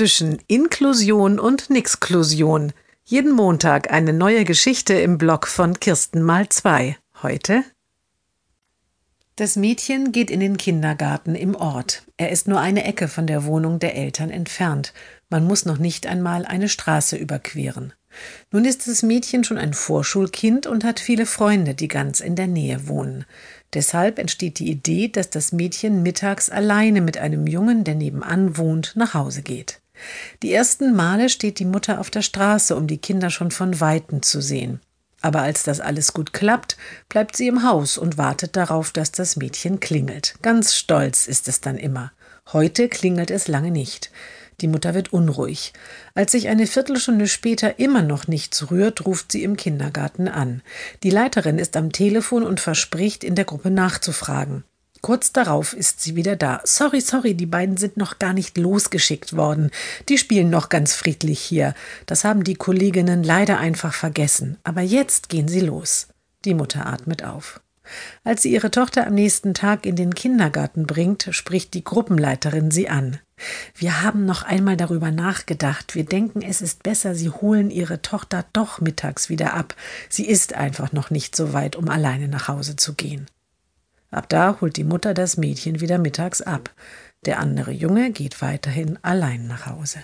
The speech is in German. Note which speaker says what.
Speaker 1: zwischen Inklusion und Nixklusion. Jeden Montag eine neue Geschichte im Blog von Kirsten mal zwei. Heute das Mädchen geht in den Kindergarten im Ort. Er ist nur eine Ecke von der Wohnung der Eltern entfernt. Man muss noch nicht einmal eine Straße überqueren. Nun ist das Mädchen schon ein Vorschulkind und hat viele Freunde, die ganz in der Nähe wohnen. Deshalb entsteht die Idee, dass das Mädchen mittags alleine mit einem Jungen, der nebenan wohnt, nach Hause geht. Die ersten Male steht die Mutter auf der Straße, um die Kinder schon von weitem zu sehen. Aber als das alles gut klappt, bleibt sie im Haus und wartet darauf, dass das Mädchen klingelt. Ganz stolz ist es dann immer. Heute klingelt es lange nicht. Die Mutter wird unruhig. Als sich eine Viertelstunde später immer noch nichts rührt, ruft sie im Kindergarten an. Die Leiterin ist am Telefon und verspricht, in der Gruppe nachzufragen. Kurz darauf ist sie wieder da. Sorry, sorry, die beiden sind noch gar nicht losgeschickt worden. Die spielen noch ganz friedlich hier. Das haben die Kolleginnen leider einfach vergessen. Aber jetzt gehen sie los. Die Mutter atmet auf. Als sie ihre Tochter am nächsten Tag in den Kindergarten bringt, spricht die Gruppenleiterin sie an. Wir haben noch einmal darüber nachgedacht. Wir denken, es ist besser, Sie holen Ihre Tochter doch mittags wieder ab. Sie ist einfach noch nicht so weit, um alleine nach Hause zu gehen. Ab da holt die Mutter das Mädchen wieder mittags ab. Der andere Junge geht weiterhin allein nach Hause.